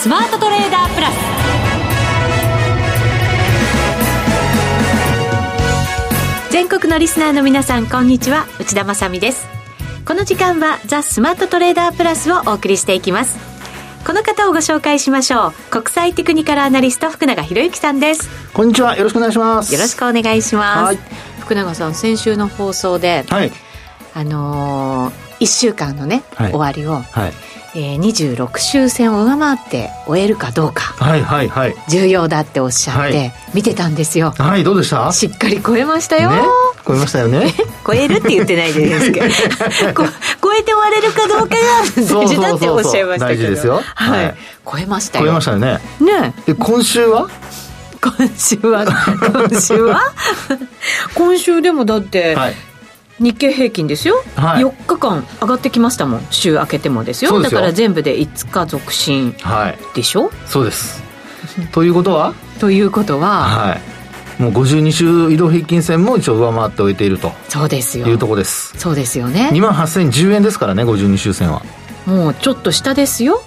スマートトレーダープラス。全国のリスナーの皆さんこんにちは。内田まさです。この時間はザ・スマートトレーダープラスをお送りしていきます。この方をご紹介しましょう。国際テクニカルアナリスト福永博之さんです。こんにちは。よろしくお願いします。よろしくお願いします。福永さん先週の放送で、はい、あのー、1週間のね、はい、終わりを、はいえー、26周戦を上回って終えるかどうか、はいはいはい、重要だっておっしゃって、見てたんですよ。はいどうでした？しっかり超えましたよ、ね、超えましたよね？超えるって言ってないですけど。超えて終われるかどうかが大事だっておっしゃいましたけど。大事ですよ、はい、超えましたよ。超えましたよね。ねで今週は？今週は？今週は？今週でもだって、はい、日経平均ですよ、はい、4日間上がってきましたもん。週明けてもですよ。だから全部で5日続伸でしょ、はい、そうです。ということは？ということは、はい、もう52週移動平均線も一応上回って終えていると。そうですよ。いうとこです。そうですよね。2万8010円ですからね52週線は。もうちょっと下ですよ。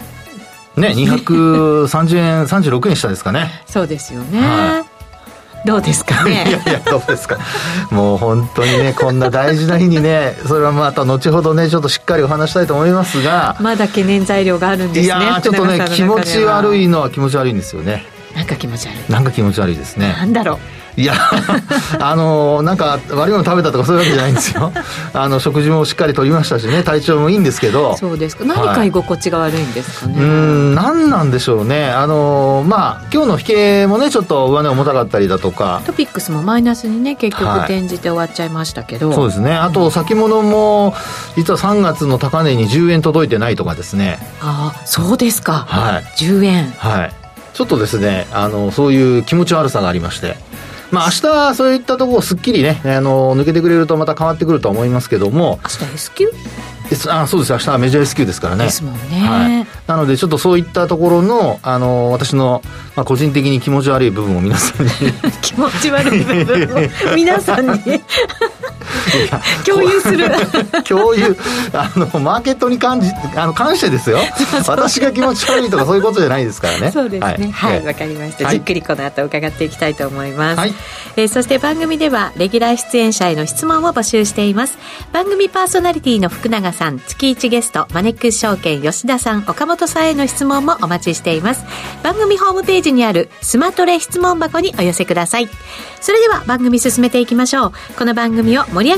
ね230円36円下ですかね。そうですよね、はいどうですかね？いやいやどうですか？もう本当にねこんな大事な日にねそれはまた後ほどねちょっとしっかりお話したいと思いますが。まだ懸念材料があるんですねいやちょっとね気持ち悪いのは気持ち悪いんですよね。なんか気持ち悪い。なんか気持ち悪いですね。なんだろういや あのなんか悪いもの食べたとかそういうわけじゃないんですよ。あの食事もしっかりとりましたしね体調もいいんですけど。そうですか。何か居心地が悪いんですかね、はい、うん何なんでしょうね。あのまあ今日の引けもねちょっと上値重たかったりだとか。トピックスもマイナスにね結局転じて終わっちゃいましたけど、はい、そうですね。あと先物も実は3月の高値に10円届いてないとかですね。ああそうですか。はい。10円。はい。ちょっとですねあのそういう気持ち悪さがありましてまあ明日そういったところをすっきりね、あの、抜けてくれるとまた変わってくると思いますけども。明日 S q あそうです。明日はメジャー S q ですからね。ですもんね、はい、なのでちょっとそういったところのあの私の、まあ、個人的に気持ち悪い部分を皆さんに。気持ち悪い部分を皆さんに 共有する。共有。あのマーケットに関じあの関してですよ。私が気持ち悪いとかそういうことじゃないですからね。そうですね。はい。わ、はい、かりました、はい、じっくりこの後伺っていきたいと思います、はい、えー、そして番組ではレギュラー出演者への質問を募集しています。番組パーソナリティの福永さん月1ゲストマネックス証券吉田さん岡本さんへの質問もお待ちしています。番組ホームページにあるスマトレ質問箱にお寄せください。それでは番組進めていきましょう。この番組を盛り上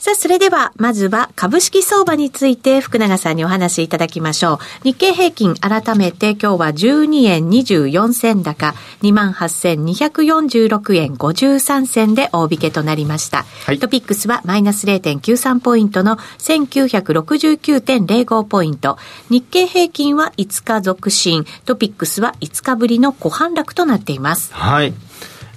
さあ、それでは、まずは株式相場について福永さんにお話しいただきましょう。日経平均改めて今日は12円24銭高、28,246円53銭で大引けとなりました。はい、トピックスはマイナス0.93ポイントの1969.05ポイント。日経平均は5日続伸、トピックスは5日ぶりの小反落となっています。はい。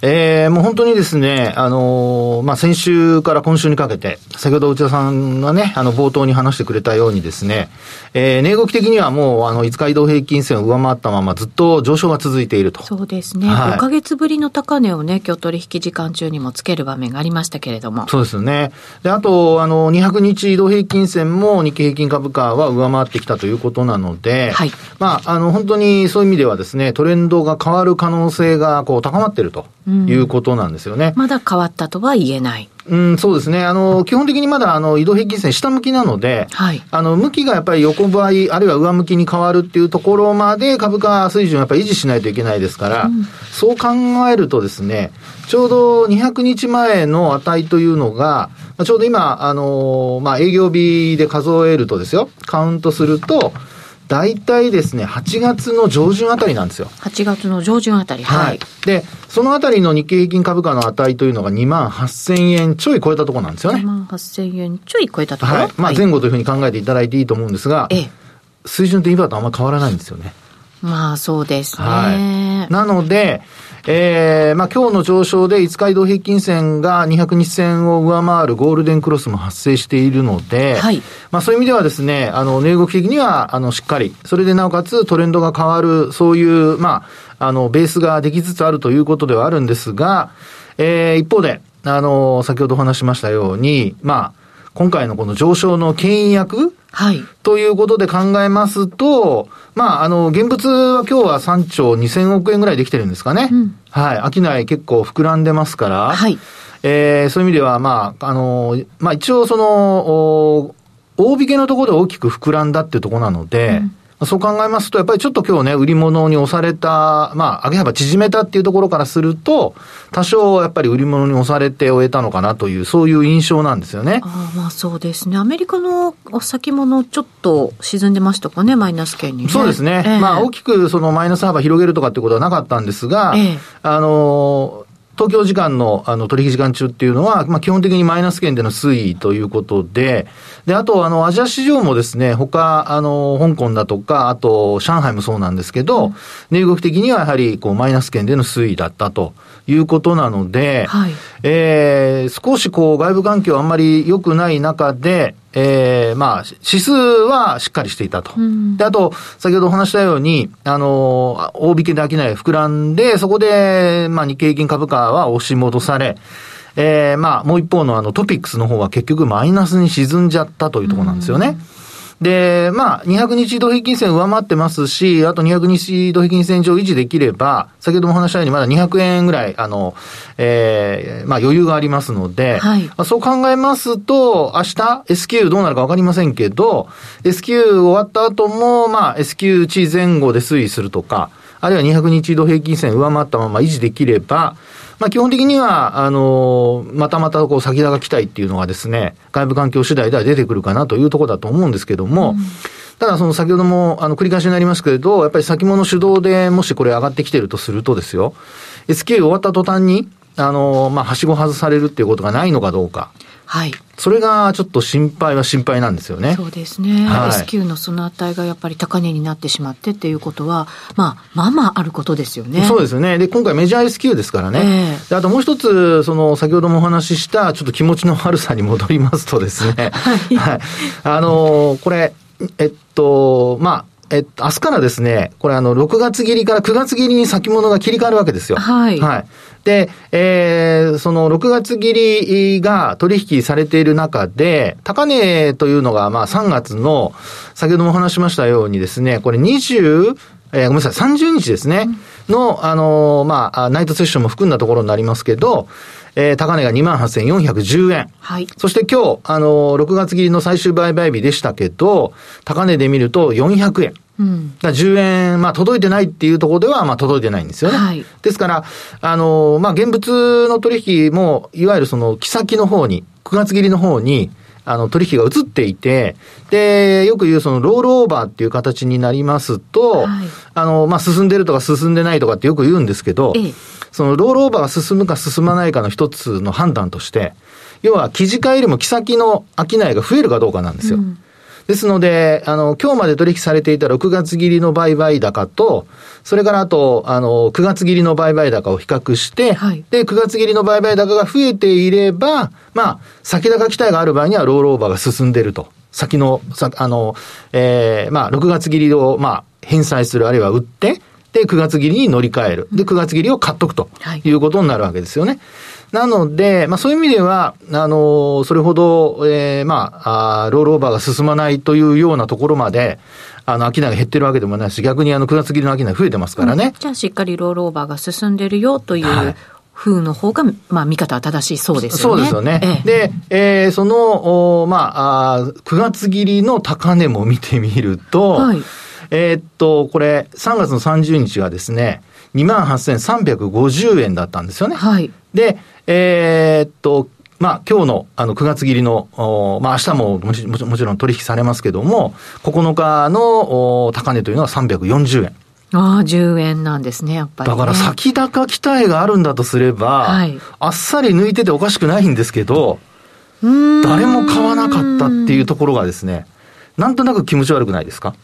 えー、もう本当にですね、あのー、まあ、先週から今週にかけて、先ほど内田さんがね、あの、冒頭に話してくれたようにですね、えー、値動き的にはもう、あの、5日移動平均線を上回ったままずっと上昇が続いていると。そうですね。はい、5ヶ月ぶりの高値をね、今日取引時間中にもつける場面がありましたけれども。そうですよね。で、あと、あの、200日移動平均線も日経平均株価は上回ってきたということなので、はい。まあ、あの、本当にそういう意味ではですね、トレンドが変わる可能性が、こう、高まっていると。いうことなんですよね。まだ変わったとは言えない。うん、そうですね。あの、基本的にまだ、あの、移動平均線下向きなので、はい。あの、向きがやっぱり横ばい、あるいは上向きに変わるっていうところまで株価水準をやっぱり維持しないといけないですから、うん、そう考えるとですね、ちょうど200日前の値というのが、ちょうど今、あの、まあ、営業日で数えるとですよ、カウントすると、大体ですね、8月の上旬あたりなんですよ。8月の上旬あたり、はい。はい、で、そのあたりの日経平均株価の値というのが2万8000円ちょい超えたところなんですよね。2万8000円ちょい超えたところ？はい。まあ前後というふうに考えていただいていいと思うんですが、ええ、水準と今とあんまり変わらないんですよね。まあそうですね。はい。なので、えー、まあ今日の上昇で5日移動平均線が200日線を上回るゴールデンクロスも発生しているので、はい、まあそういう意味ではですね、あの、値動き的には、あの、しっかり、それでなおかつトレンドが変わる、そういう、まあ、あの、ベースができつつあるということではあるんですが、えー、一方で、あの、先ほどお話しましたように、まあ、今回のこの上昇の牽引役？はい。ということで考えますと、まあ、あの、現物は今日は3兆2000億円ぐらいできてるんですかね。うん、はい。商い結構膨らんでますから。はい。えー、そういう意味では、まあ、あの、まあ一応その、大引けのところで大きく膨らんだっていうところなので、うんそう考えますと、やっぱりちょっと今日ね、売り物に押された、まあ、上げ幅縮めたっていうところからすると、多少やっぱり売り物に押されて終えたのかなという、そういう印象なんですよね。あまあそうですね。アメリカの先物、ちょっと沈んでましたかね、マイナス圏に、ね、そうですね。えー、まあ大きくそのマイナス幅広げるとかっていうことはなかったんですが、えー、あの東京時間のあの取引時間中っていうのは、まあ、基本的にマイナス圏での推移ということで、で、あと、あの、アジア市場もですね、他、あの、香港だとか、あと、上海もそうなんですけど、値、うん、動き的にはやはり、こう、マイナス圏での推移だったということなので、はい、えー、少しこう、外部環境あんまり良くない中で、えー、まあ、指数はしっかりしていたと。うん、で、あと、先ほどお話したように、あの、大引けで飽きない膨らんで、そこで、まあ、日経平均株価は押し戻され、えー、まあ、もう一方のあのトピックスの方は結局マイナスに沈んじゃったというところなんですよね。うんで、まあ、200日移動平均線上回ってますし、あと200日移動平均線上維持できれば、先ほども話したようにまだ200円ぐらい、あの、えー、まあ余裕がありますので、はい、そう考えますと、明日 S q どうなるかわかりませんけど、S q 終わった後も、まあ S q 値前後で推移するとか、あるいは200日移動平均線上回ったまま維持できれば、まあ、基本的には、あのまたまたこう先高期待っていうのがですね、外部環境次第では出てくるかなというところだと思うんですけども、うん、ただその先ほどもあの繰り返しになりますけれど、やっぱり先物主導でもしこれ上がってきてるとするとですよ、SQ 終わった途端に、あのまあ、はしご外されるっていうことがないのかどうか。はい。それがちょっと心配は心配なんですよね。そうですね。はい、S q のその値がやっぱり高値になってしまってっていうことは、まあ、まあまああることですよね。そうですよね。で、今回メジャー S q ですからね。えー、あともう一つ、その、先ほどもお話しした、ちょっと気持ちの悪さに戻りますとですね。はい。はい、あのこれ、えっと、まあ、えっと、明日からですね、これあの、6月切りから9月切りに先物が切り替わるわけですよ。はい。はい。で、えー、その6月切りが取引されている中で、高値というのが、まあ3月の、先ほどもお話しましたようにですね、これ20、えー、ごめんなさい、30日ですね、うん、の、あのー、まあ、ナイトセッションも含んだところになりますけど、えー、高値が28,410円。はい。そして今日、あのー、6月切りの最終売買日でしたけど、高値で見ると400円。うん、だ10円、まあ、届いてないっていうところでは、まあ、届いてないんですよね。はい、ですから、あの、まあ、現物の取引も、いわゆるその、木先の方に、9月切りの方に、あの、取引が移っていて、で、よく言うその、ロールオーバーっていう形になりますと、はい、あの、まあ、進んでるとか進んでないとかってよく言うんですけど、ええ、その、ロールオーバーが進むか進まないかの一つの判断として、要は、記事価よりも木先の商いが増えるかどうかなんですよ。うんですので、あの、今日まで取引されていた6月切りの売買高と、それからあと、あの、9月切りの売買高を比較して、はい、で、9月切りの売買高が増えていれば、まあ、先高期待がある場合にはロールオーバーが進んでいると。先の、さあの、ええー、まあ、6月切りを、まあ、返済する、あるいは売って、で、9月切りに乗り換える。で、9月切りを買っとくということになるわけですよね。はいなので、まあそういう意味では、あの、それほど、えー、まああ、ロールオーバーが進まないというようなところまで、あの、商いが減ってるわけでもないし、逆にあの、9月切りの商い増えてますからね、うん、じゃあ、しっかりロールオーバーが進んでるよという、はい風の方が、まあ、見方は正しいそうですよね。そうですよね。ええ、で、えー、その、おまああ、9月切りの高値も見てみると、はい、えー、っと、これ、3月の30日がですね、28,350円だったんですよね。はい。で、えー、っと、まあ、今日のあの9月切りの、まあ明日ももちもちろん取引されますけども、9日の高値というのは340円。ああ、10円なんですね、やっぱり、ね、だから先高期待があるんだとすれば、はい、あっさり抜いてておかしくないんですけど、誰も買わなかったっていうところがですね、なんとなく気持ち悪くないですか？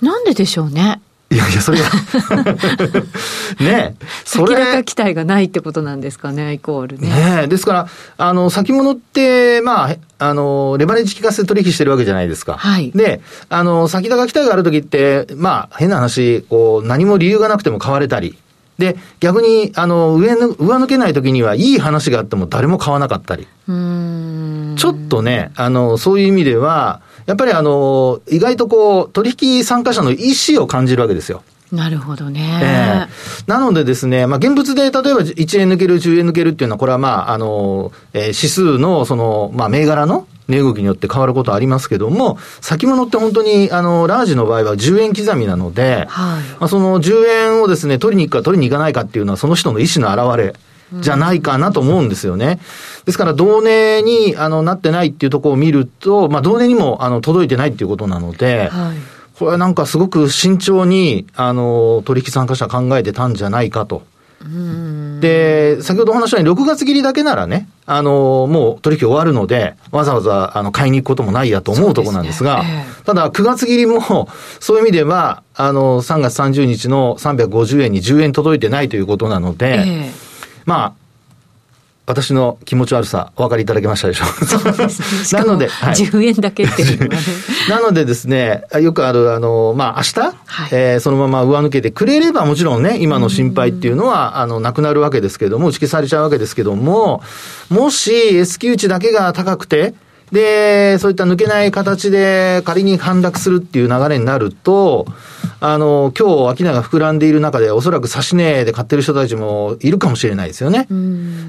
なんででしょうね。いやいや、それは ねそれ。先高期待がないってことなんですかね、イコールね。ねですから、あの、先物って、まあ、あの、レバレッジ効かせて取引してるわけじゃないですか。はい。で、あの、先高期待があるときって、まあ、変な話、こう、何も理由がなくても買われたり。で、逆に、あの、上の、上抜けないときには、いい話があっても誰も買わなかったり。うんちょっとね、あの、そういう意味では、やっぱりあの、意外とこう、取引参加者の意思を感じるわけですよ。なるほどね。えー、なのでですね、まあ、現物で例えば1円抜ける、10円抜けるっていうのは、これはまあ、あの、えー、指数の、その、まあ、銘柄の値動きによって変わることありますけども、先物って本当に、あの、ラージの場合は10円刻みなので、はい、まあ、その10円をですね、取りに行くか取りに行かないかっていうのは、その人の意思の表れ。じゃないかなと思うんですよね。ですから、同値にあのなってないっていうところを見ると、まあ、同値にもあの届いてないっていうことなので、はい、これはなんかすごく慎重に、あの、取引参加者考えてたんじゃないかと。で、先ほどお話したように、6月切りだけならね、あの、もう取引終わるので、わざわざ、あの、買いに行くこともないやと思うところなんですが、すね。えー、ただ、9月切りも、そういう意味では、あの、3月30日の350円に10円届いてないということなので、えーまあ、私の気持ち悪さ、お分かりいただけましたでしょうそうですね。なので、はい、10円だけっていうね。なのでですね、よくある、あの、まあ、明日、はい、えー、そのまま上抜けてくれれば、もちろんね、今の心配っていうのは、あの、なくなるわけですけども、打ち消されちゃうわけですけども、もし S q 値だけが高くて、で、そういった抜けない形で仮に反落するっていう流れになると、あの、今日商いが膨らんでいる中で、おそらく指値で買ってる人たちもいるかもしれないですよね。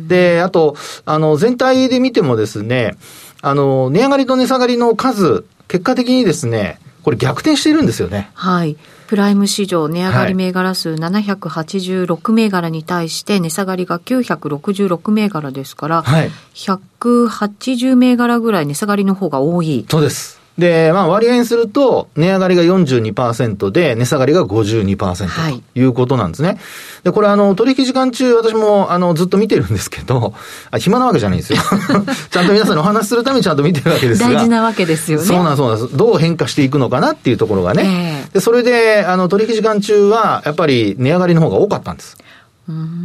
で、あと、あの、全体で見てもですね、あの、値上がりと値下がりの数、結果的にですね、これ逆転しているんですよね。はい。プライム市場値上がり銘柄数786銘柄に対して値下がりが966銘柄ですから、はい、180銘柄ぐらい値下がりの方が多い。そうです。で、まあ割合にすると、値上がりが42%で、値下がりが52%ということなんですね。はい、で、これあの、取引時間中、私もあの、ずっと見てるんですけど、あ暇なわけじゃないんですよ。ちゃんと皆さんにお話しするためにちゃんと見てるわけですが。大事なわけですよね。そうなんそうなんです。どう変化していくのかなっていうところがね。えー、で、それで、あの、取引時間中は、やっぱり値上がりの方が多かったんです。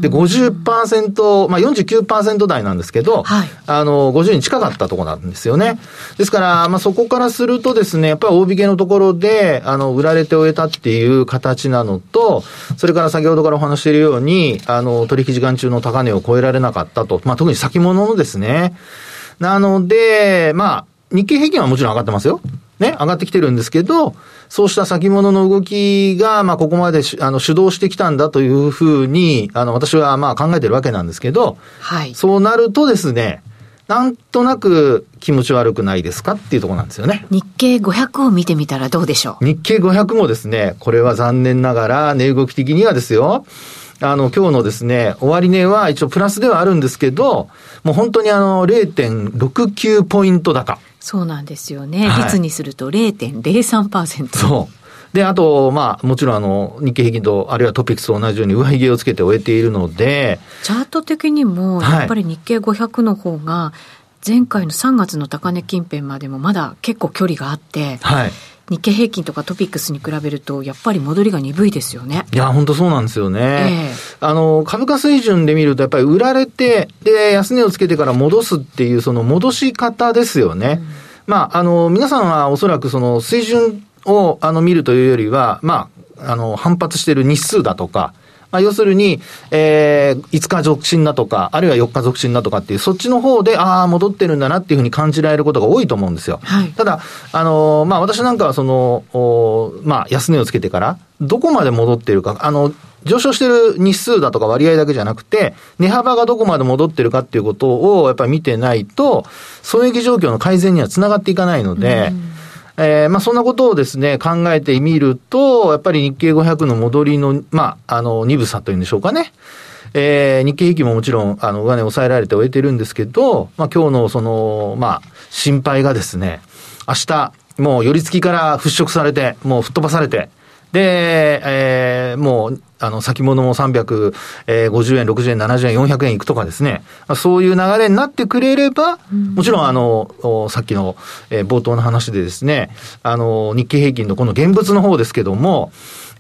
で、50%、まあ49%台なんですけど、はい、あの、50に近かったところなんですよね。ですから、まあそこからするとですね、やっぱり大引けのところで、あの、売られて終えたっていう形なのと、それから先ほどからお話しているように、あの、取引時間中の高値を超えられなかったと。まあ特に先物のですね。なので、まあ、日経平均はもちろん上がってますよ。ね、上がってきてるんですけど、そうした先物の動きが、まあ、ここまであの主導してきたんだというふうに、あの、私はまあ考えてるわけなんですけど、はい。そうなるとですね、なんとなく気持ち悪くないですかっていうところなんですよね。日経500を見てみたらどうでしょう？日経500もですね、これは残念ながら値動き的にはですよ、あの、今日のですね、終値は一応プラスではあるんですけど、もう本当にあの、0.69ポイント高。そうなんですよね。率にすると0.03%。そう。で、あと、まあ、もちろんあの、日経平均と、あるいはトピックスと同じように上髭をつけて終えているので。チャート的にも、やっぱり日経500の方が、前回の3月の高値近辺までもまだ結構距離があって、はい。日経平均とかトピックスに比べると、やっぱり戻りが鈍いですよね。いや、本当そうなんですよね。えー、あの、株価水準で見ると、やっぱり売られて、で、安値をつけてから戻すっていう、その戻し方ですよね。うんまあ、あの、皆さんはおそらくその水準をあの見るというよりは、まあ、あの、反発している日数だとか、まあ、要するに、えー、5日続伸だとか、あるいは4日続伸だとかっていう、そっちの方で、ああ、戻ってるんだなっていうふうに感じられることが多いと思うんですよ。はい、ただ、あの、まあ、私なんかはその、おまあ、安値をつけてから、どこまで戻ってるか、あの、上昇してる日数だとか割合だけじゃなくて、値幅がどこまで戻ってるかっていうことをやっぱり見てないと、損益状況の改善にはつながっていかないので、うんえー、まあそんなことをですね、考えてみると、やっぱり日経500の戻りの、まあ、あの、鈍さというんでしょうかね。えー、日経平均ももちろん、あの、上値抑えられて終えてるんですけど、まあ今日のその、まあ、心配がですね、明日、もう寄り付きから払拭されて、もう吹っ飛ばされて、で、えー、もう、あの、先物も350円、60円、70円、400円いくとかですね、そういう流れになってくれれば、もちろん、あの、さっきの、えー、冒頭の話でですね、あの、日経平均のこの現物の方ですけども、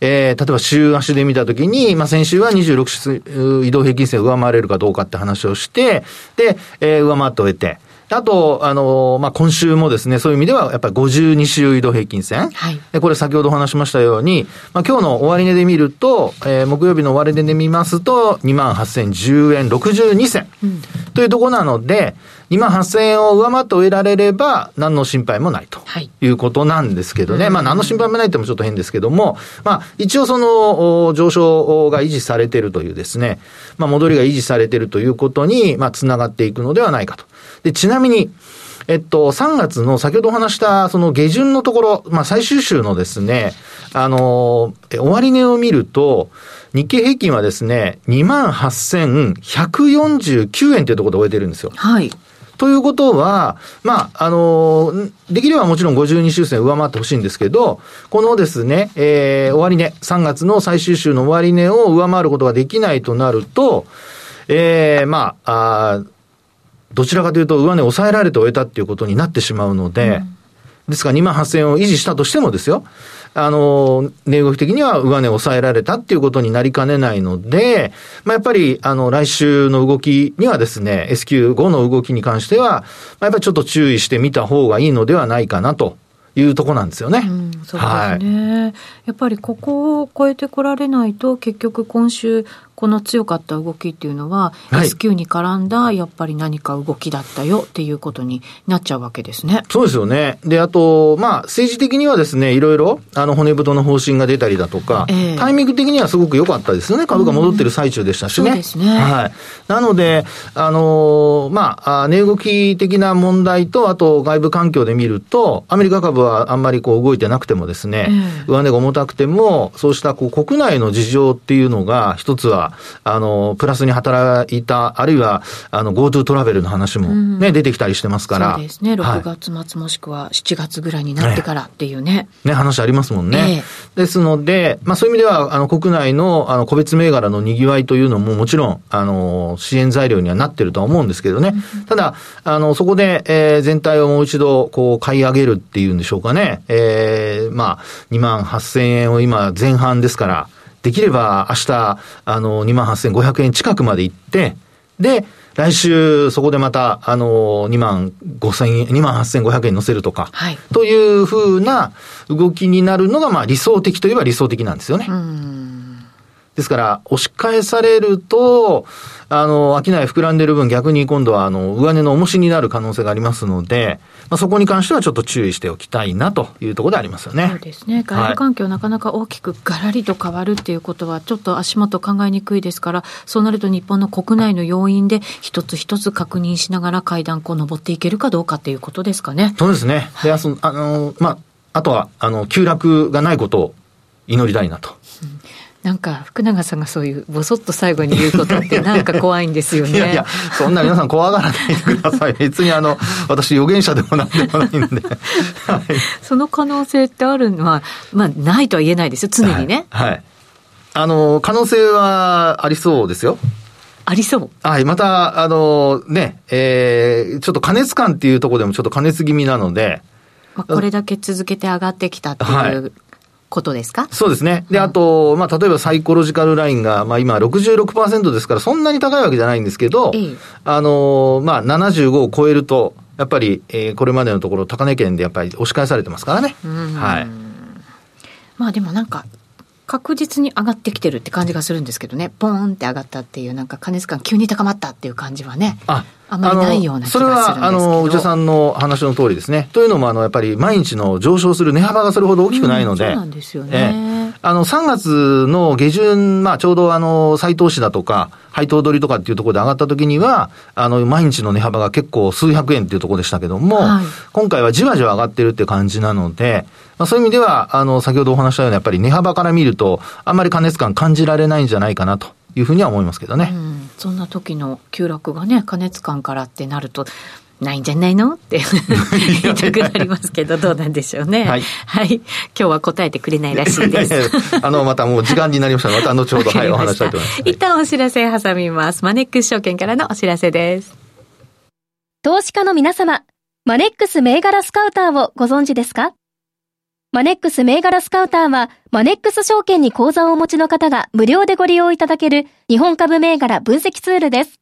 えー、例えば週足で見たときに、まあ、先週は26指移動平均線を上回れるかどうかって話をして、で、えー、上回って終えて、あと、あの、まあ、今週もですね、そういう意味では、やっぱり52週移動平均線。はい。で、これ先ほどお話しましたように、まあ、今日の終値で見ると、えー、木曜日の終値で見ますと、28,010円62銭。うん、というところなので、2万8000円を上回って終えられれば、何の心配もないということなんですけどね。はい、まあ、何の心配もないってもちょっと変ですけども、まあ、一応その、上昇が維持されているというですね、まあ、戻りが維持されているということに、まあ、つながっていくのではないかと。で、ちなみに、えっと、3月の先ほどお話した、その下旬のところ、まあ、最終週のですね、あの、終値を見ると、日経平均はですね、28,149円というところで終えてるんですよ。はい。ということは、まあ、あの、できればもちろん52週線上回ってほしいんですけど、このですね、えー、終値、3月の最終週の終値を上回ることができないとなると、ええー、まあ、あどちらかというと上値抑えられて終えたっていうことになってしまうので、うん、ですから2万8000円を維持したとしてもですよ、あの、値動き的には上値を抑えられたっていうことになりかねないので、まあ、やっぱり、あの、来週の動きにはですね、S q 5の動きに関しては、まあ、やっぱりちょっと注意してみた方がいいのではないかなと。いうとこなんですよね。うん、そうですね、はい、やっぱりここを超えてこられないと結局今週この強かった動きっていうのは、はい、S q に絡んだやっぱり何か動きだったよっていうことになっちゃうわけですね。そうですよね。で、あと、まあ、政治的にはですね、いろいろ、あの、骨太の方針が出たりだとか、えー、タイミング的にはすごく良かったですよね。株が戻ってる最中でしたしね。そうですね。はい。なので、あのまあ、値動き的な問題と、あと外部環境で見ると、アメリカ株はあんまりこう動いてなくてもですね、えー、上値が重たくても、そうしたこう国内の事情っていうのが、一つは、あの、プラスに働いた、あるいは、あの、GoTo トラベルの話もね、うん、出てきたりしてますから。そうですね。6月末もしくは7月ぐらいになってからっていうね。ね、ね話ありますもんね。えー、ですので、まあそういう意味では、あの、国内の、あの、個別銘柄の賑わいというのももちろん、あの、支援材料にはなってるとは思うんですけどね。うん、ただ、あの、そこで、えー、全体をもう一度、こう、買い上げるっていうんでしょうかね。えー、まあ、2万8000円を今、前半ですから、できれば明日、あの、28,500円近くまで行って、で、来週、そこでまた、あの、2万5円、2万8500円乗せるとか、はい、というふうな動きになるのが、まあ理想的といえば理想的なんですよね。ですから、押し返されると、あの、商い膨らんでる分逆に今度は、あの、上値の重しになる可能性がありますので、まあ、そこに関してはちょっと注意しておきたいなというところでありますよね。そうですね。外部環境、はい、なかなか大きくがらりと変わるっていうことは、ちょっと足元考えにくいですから、そうなると日本の国内の要因で一つ一つ確認しながら階段こう登っていけるかどうかっていうことですかね。そうですね。で、あの、まあ、あとは、あの、急落がないことを祈りたいなと。なんか福永さんがそういうぼそっと最後に言うことってなんか怖いんですよね。いやいや、そんな皆さん怖がらないでください。別にあの、私預言者でもなんでもないんで。はい、その可能性ってあるのは、まあないとは言えないですよ、常にね。はい、はい。あの、可能性はありそうですよ。ありそう。はい。また、あの、ね、えー、ちょっと加熱感っていうところでもちょっと加熱気味なので、これだけ続けて上がってきたっていうことですか？そうですね。で、あと、まあ、例えばサイコロジカルラインが、まあ、今66%ですから、そんなに高いわけじゃないんですけど、ええ、あの、まあ、75を超えると、やっぱり、えー、これまでのところ、高値圏でやっぱり押し返されてますからね。はい。まあ、でもなんか、確実に上がってきてるって感じがするんですけどね、ポーンって上がったっていう、なんか加熱感急に高まったっていう感じはね。ああまりないようなそれは、あの、内田さんの話の通りですね。というのも、あの、やっぱり毎日の上昇する値幅がそれほど大きくないので。うん、そうなんですよね。あの、3月の下旬、まあ、ちょうどあの、再投資だとか、配当取りとかっていうところで上がった時には、あの、毎日の値幅が結構数百円っていうところでしたけども、はい、今回はじわじわ上がってるって感じなので、まあ、そういう意味では、あの、先ほどお話したように、やっぱり値幅から見ると、あんまり加熱感感じられないんじゃないかなというふうには思いますけどね。うん、そんな時の急落がね、加熱感からってなると、ないんじゃないの？って 言いたくなりますけど、どうなんでしょうね。はい。はい。今日は答えてくれないらしいです。あの、またもう時間になりましたので、また後ほど、はい、お話したいと思います。一旦お知らせ挟みます。マネックス証券からのお知らせです。投資家の皆様、マネックス銘柄スカウターをご存知ですか？マネックス銘柄スカウターは、マネックス証券に口座をお持ちの方が無料でご利用いただける日本株銘柄分析ツールです。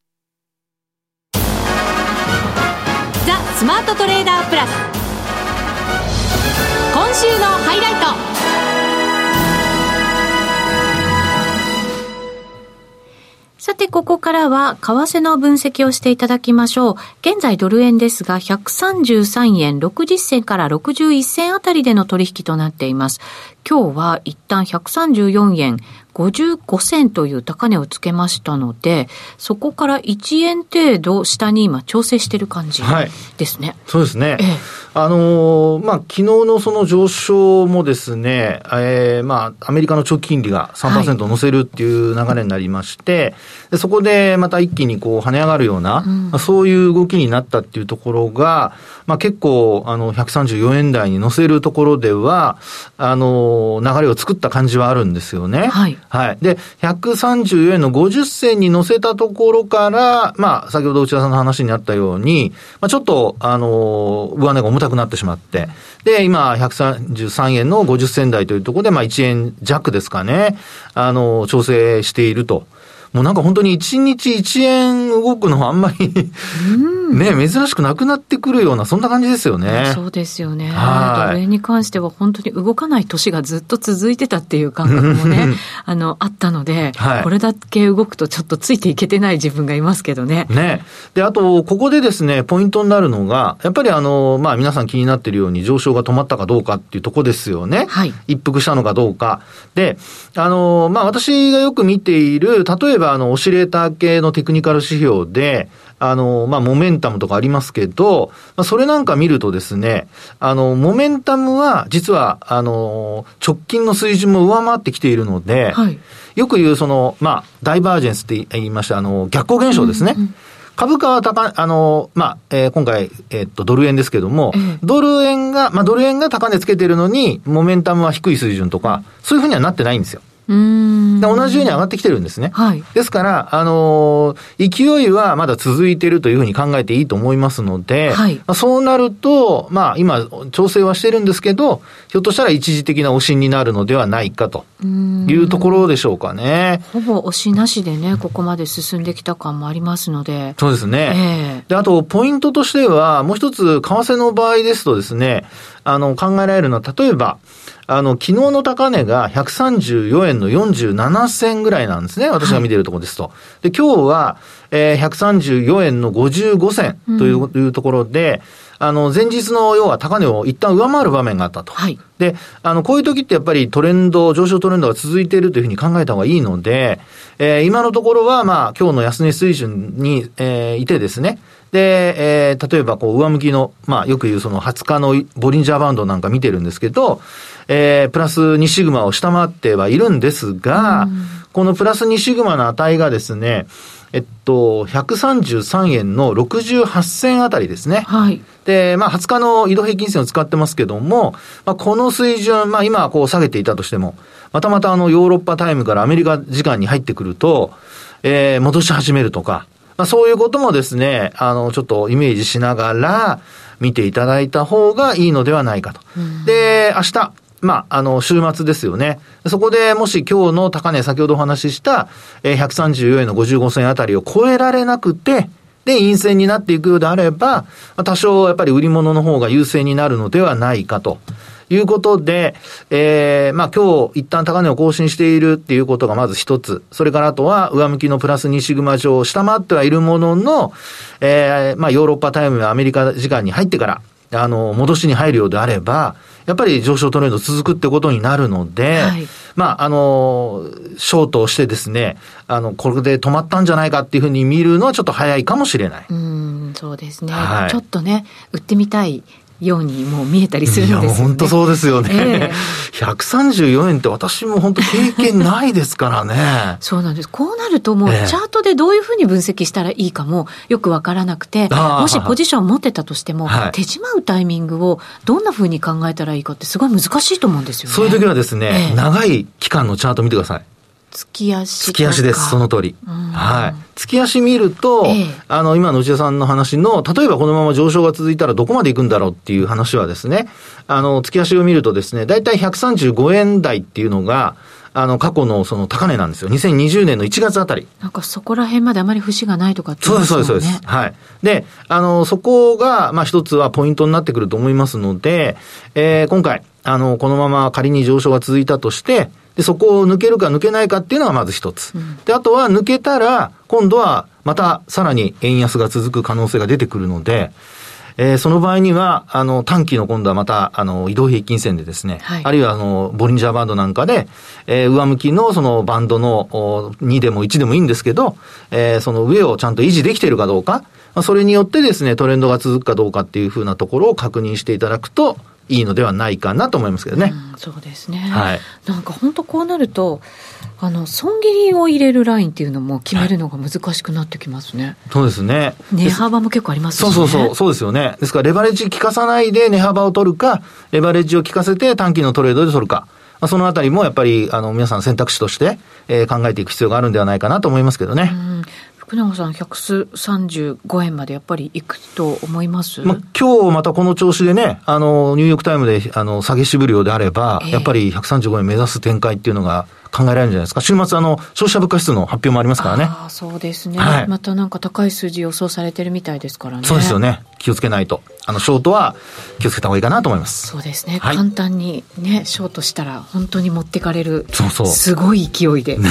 スマートトレーダープラス今週のハイライトさて、ここからは、為替の分析をしていただきましょう。現在、ドル円ですが、133円60銭から61銭あたりでの取引となっています。今日は一旦134円55銭という高値をつけましたので、そこから1円程度下に今調整している感じですね。はい、そうですね。ええ、あのー、まあ、昨日のその上昇もですね、えー、まあ、アメリカの長期金利が3%乗せるっていう流れになりまして、はい、そこでまた一気にこう跳ね上がるような、うん、そういう動きになったっていうところが、まあ、結構、あの、134円台に乗せるところでは、あの、流れを作った感じはあるんですよね。はい。はい。で、134円の50銭に乗せたところから、まあ、先ほど内田さんの話にあったように、まあ、ちょっと、あの、上値が重たくなってしまって、で、今、133円の50銭台というところで、まあ、1円弱ですかね、あの、調整していると。もうなんか本当に1日1円動くのはあんまりね、珍しくなくなってくるような、そんな感じですよね。そうですよね。ドル円に関しては本当に動かない年がずっと続いてたっていう感覚もね、あの、あったので、はい、これだけ動くとちょっとついていけてない自分がいますけどね。ね。で、あと、ここでですね、ポイントになるのが、やっぱりあの、まあ皆さん気になっているように上昇が止まったかどうかっていうとこですよね。はい。一服したのかどうか。で、あの、まあ私がよく見ている、例えばあの、オシレーター系のテクニカル指標で、あの、まあ、モメンタムとかありますけど、まあ、それなんか見るとですね、あの、モメンタムは、実は、あの、直近の水準も上回ってきているので、はい、よく言う、その、まあ、ダイバージェンスって言いました、あの、逆行現象ですね。うんうん株価は高、あの、まあ、えー、今回、えー、っと、ドル円ですけども、ドル円が、まあ、ドル円が高値つけてるのに、モメンタムは低い水準とか、そういうふうにはなってないんですよ。で同じように上がってきてるんですね。はい、ですから、あのー、勢いはまだ続いているというふうに考えていいと思いますので、はい、そうなると、まあ今、調整はしてるんですけど、ひょっとしたら一時的な押しになるのではないかというところでしょうかね。ほぼ押しなしでね、ここまで進んできた感もありますので。そうですね。えー、で、あと、ポイントとしては、もう一つ、為替の場合ですとですね、あの、考えられるのは、例えば、あの、昨日の高値が134円の47銭ぐらいなんですね。私が見ているところですと。で、今日は、えー、134円の55銭という,、うん、いうところで、あの、前日の要は高値を一旦上回る場面があったと。はい。で、あの、こういう時ってやっぱりトレンド、上昇トレンドが続いているというふうに考えた方がいいので、えー、今のところは、まあ、今日の安値水準に、えー、いてですね、で、えー、例えばこう上向きの、まあよく言うその20日のボリンジャーバンドなんか見てるんですけど、えー、プラス2シグマを下回ってはいるんですが、このプラス2シグマの値がですね、えっと、133円の68銭あたりですね。はい。で、まあ、20日の移動平均線を使ってますけども、まあ、この水準、まあ、今こう下げていたとしても、またまたあの、ヨーロッパタイムからアメリカ時間に入ってくると、えー、戻し始めるとか、まあ、そういうこともですね、あの、ちょっとイメージしながら見ていただいた方がいいのではないかと。で、明日、まあ、あの、週末ですよね。そこでもし今日の高値、先ほどお話しした、えー、134円の55銭あたりを超えられなくて、で、陰線になっていくようであれば、多少やっぱり売り物の方が優勢になるのではないかと。いうことで、えー、まあ今日一旦高値を更新しているっていうことがまず一つ。それからあとは上向きのプラス2シグマ上を下回ってはいるものの、えー、まあヨーロッパタイムやアメリカ時間に入ってから、あの、戻しに入るようであれば、やっぱり上昇トレンド続くってことになるので、はい、まあ、あの、ショートをしてですね、あの、これで止まったんじゃないかっていうふうに見るのはちょっと早いかもしれない。うん、そうですね。はい、ちょっとね、売ってみたいようにもう見えたりするんですよね。いや、本当そうですよね。えー、134円って私も本当経験ないですからね。そうなんです。こうなるともうチャートでどういうふうに分析したらいいかもよくわからなくて、もしポジション持ってたとしても、手締まうタイミングをどんなふうに考えたらいいかってすごい難しいと思うんですよね。そういう時はですね、えー、長い期間のチャート見てください。月足月足です、その通り。はい。月足見ると、ええ、あの、今の内田さんの話の、例えばこのまま上昇が続いたらどこまで行くんだろうっていう話はですね、あの、月足を見るとですね、だいたい135円台っていうのが、あの、過去のその高値なんですよ。2020年の1月あたり。なんかそこら辺まであまり節がないとかって、ね、そうです、そうです、そうです。はい。で、あの、そこが、まあ一つはポイントになってくると思いますので、えー、今回、あの、このまま仮に上昇が続いたとして、で、そこを抜けるか抜けないかっていうのがまず一つ。で、あとは抜けたら、今度はまたさらに円安が続く可能性が出てくるので、えー、その場合には、あの、短期の今度はまた、あの、移動平均線でですね、はい、あるいは、あの、ボリンジャーバンドなんかで、えー、上向きのそのバンドの2でも1でもいいんですけど、えー、その上をちゃんと維持できているかどうか、それによってですね、トレンドが続くかどうかっていうふうなところを確認していただくと、いいのではないかなと思いますけどね。うん、そうですね。はい。なんか本当こうなると、あの、損切りを入れるラインっていうのも決めるのが難しくなってきますね。はい、そうですね。値幅も結構ありますね。そうそうそう、そうですよね。ですからレバレッジ効かさないで値幅を取るか、レバレッジを効かせて短期のトレードで取るか。まあ、そのあたりもやっぱり、あの、皆さん選択肢として、えー、考えていく必要があるんではないかなと思いますけどね。福永さん、135円までやっぱりいくと思います、まあ、今日またこの調子でね、あの、ニューヨークタイムで、あの、下げ渋るようであれば、えー、やっぱり135円目指す展開っていうのが、考えられるんじゃないですか。週末、あの、消費者物価指数の発表もありますからね。ああ、そうですね、はい。またなんか高い数字予想されてるみたいですからね。そうですよね。気をつけないと。あの、ショートは気をつけた方がいいかなと思います。そうですね。はい、簡単にね、ショートしたら本当に持ってかれる。そうそう。すごい勢いで。って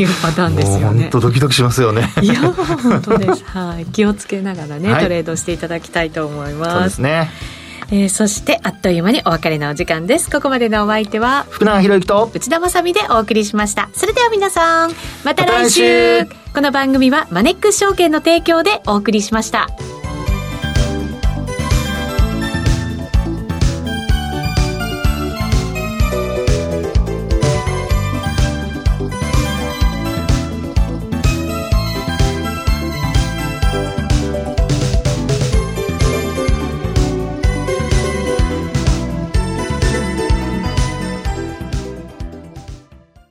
いうパターンですよね。本当ドキドキしますよね。いや、本当です。はい。気をつけながらね、はい、トレードしていただきたいと思います。そうですね。えー、そしてあっという間にお別れのお時間です。ここまでのお相手は福永博之と内田まさでお送りしました。それでは皆さんまた来週。ま、この番組はマネックス証券の提供でお送りしました。